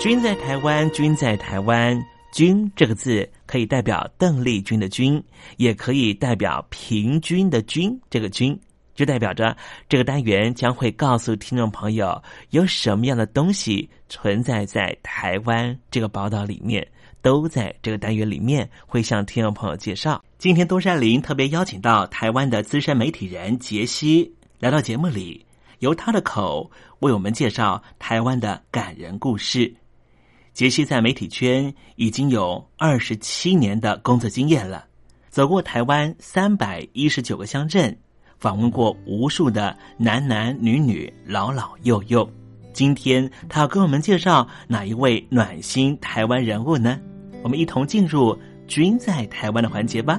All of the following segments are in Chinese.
君在台湾，君在台湾，君这个字可以代表邓丽君的君，也可以代表平均的均。这个均，就代表着这个单元将会告诉听众朋友有什么样的东西存在在台湾这个宝岛里面，都在这个单元里面会向听众朋友介绍。今天东山林特别邀请到台湾的资深媒体人杰西来到节目里，由他的口为我们介绍台湾的感人故事。杰西在媒体圈已经有二十七年的工作经验了，走过台湾三百一十九个乡镇。访问过无数的男男女女、老老幼幼，今天他要跟我们介绍哪一位暖心台湾人物呢？我们一同进入“君在台湾”的环节吧。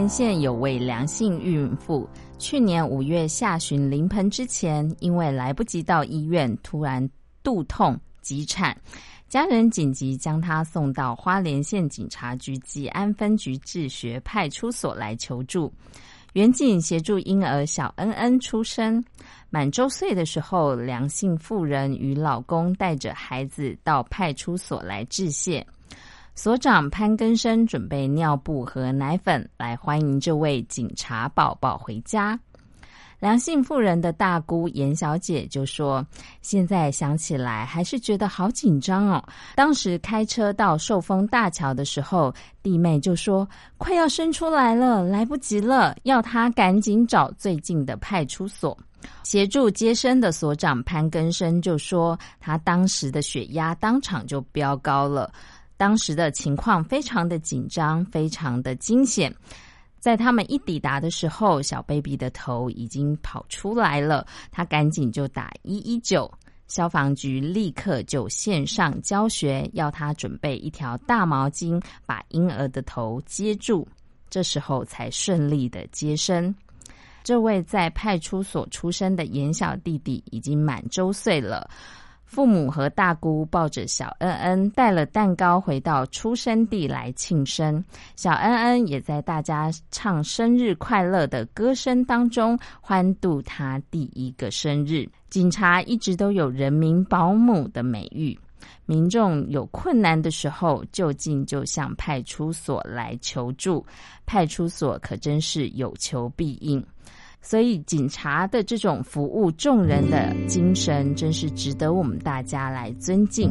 花莲县有位梁姓孕妇，去年五月下旬临盆之前，因为来不及到医院，突然肚痛急产，家人紧急将她送到花莲县警察局吉安分局治学派出所来求助。远景协助婴儿小恩恩出生，满周岁的时候，梁姓妇人与老公带着孩子到派出所来致谢。所长潘根生准备尿布和奶粉来欢迎这位警察宝宝回家。梁姓妇人的大姑严小姐就说：“现在想起来还是觉得好紧张哦。当时开车到寿丰大桥的时候，弟妹就说快要生出来了，来不及了，要她赶紧找最近的派出所。协助接生的所长潘根生就说，他当时的血压当场就飙高了。”当时的情况非常的紧张，非常的惊险。在他们一抵达的时候，小 baby 的头已经跑出来了，他赶紧就打一一九，消防局立刻就线上教学，要他准备一条大毛巾，把婴儿的头接住，这时候才顺利的接生。这位在派出所出生的严小弟弟已经满周岁了。父母和大姑抱着小恩恩，带了蛋糕回到出生地来庆生。小恩恩也在大家唱生日快乐的歌声当中欢度他第一个生日。警察一直都有人民保姆的美誉，民众有困难的时候就近就向派出所来求助，派出所可真是有求必应。所以，警察的这种服务众人的精神，真是值得我们大家来尊敬。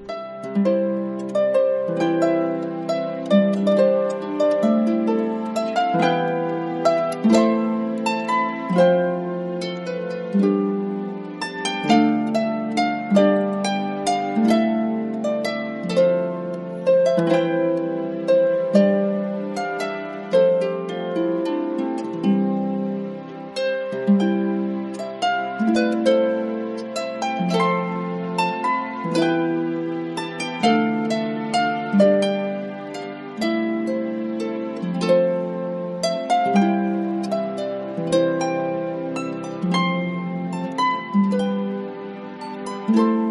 这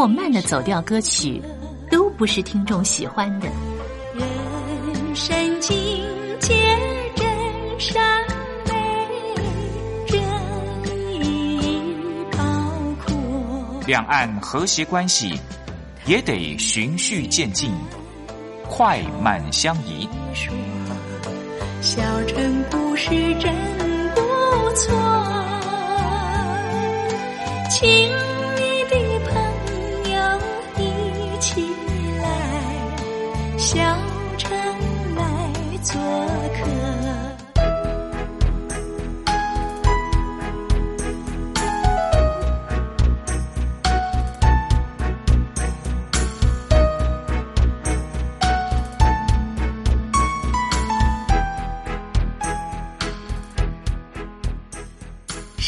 或慢的走调歌曲，都不是听众喜欢的。人生境界真善美，真意包括。两岸和谐关系也得循序渐进，快慢相宜。小城故事真不错，亲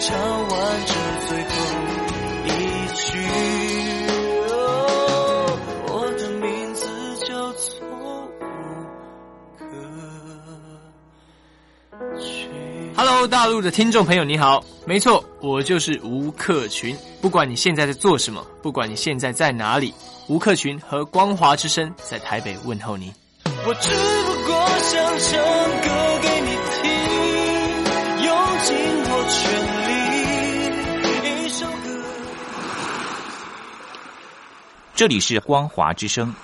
唱完这最后一句。哦我的名字叫做吴克群。Hello，大陆的听众朋友，你好，没错，我就是吴克群。不管你现在在做什么，不管你现在在哪里，吴克群和光华之声在台北问候你。我只不过想唱歌这里是光华之声。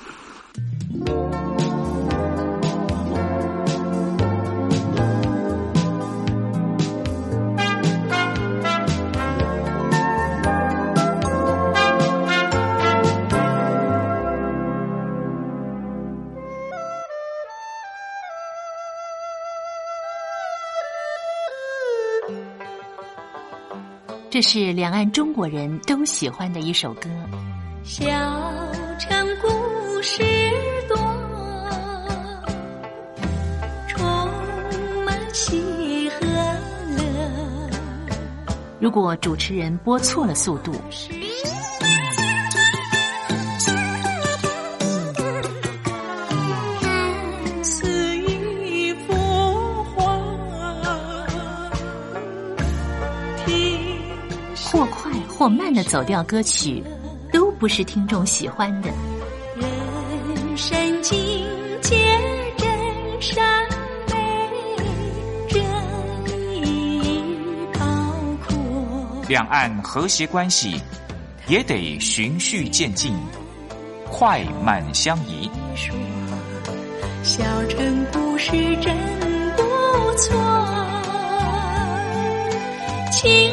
这是两岸中国人都喜欢的一首歌。小时多充满喜和乐。如果主持人播错了速度看似一幅画听或快或慢的走调歌曲都不是听众喜欢的。人生境界真善美，真义高阔。两岸和谐关系也得循序渐进，快慢相宜。小城故事真不错，亲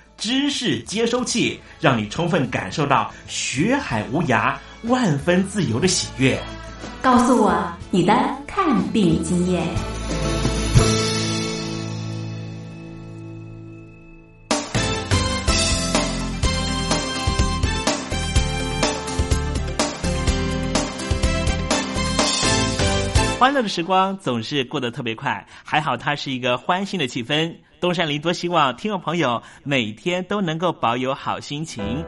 知识接收器，让你充分感受到学海无涯、万分自由的喜悦。告诉我你的看病经验。欢乐的时光总是过得特别快，还好它是一个欢欣的气氛。东山林多希望听众朋友每天都能够保有好心情，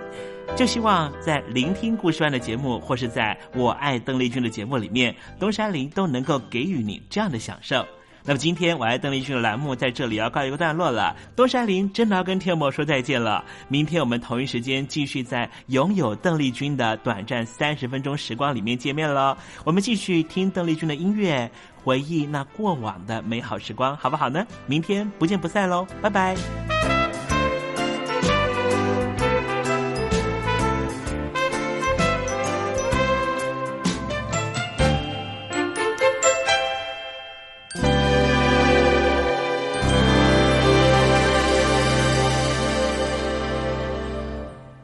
就希望在聆听故事湾的节目，或是在我爱邓丽君的节目里面，东山林都能够给予你这样的享受。那么今天我爱邓丽君的栏目在这里要告一个段落了，东山林真的要跟天魔说再见了。明天我们同一时间继续在拥有邓丽君的短暂三十分钟时光里面见面喽。我们继续听邓丽君的音乐，回忆那过往的美好时光，好不好呢？明天不见不散喽，拜拜。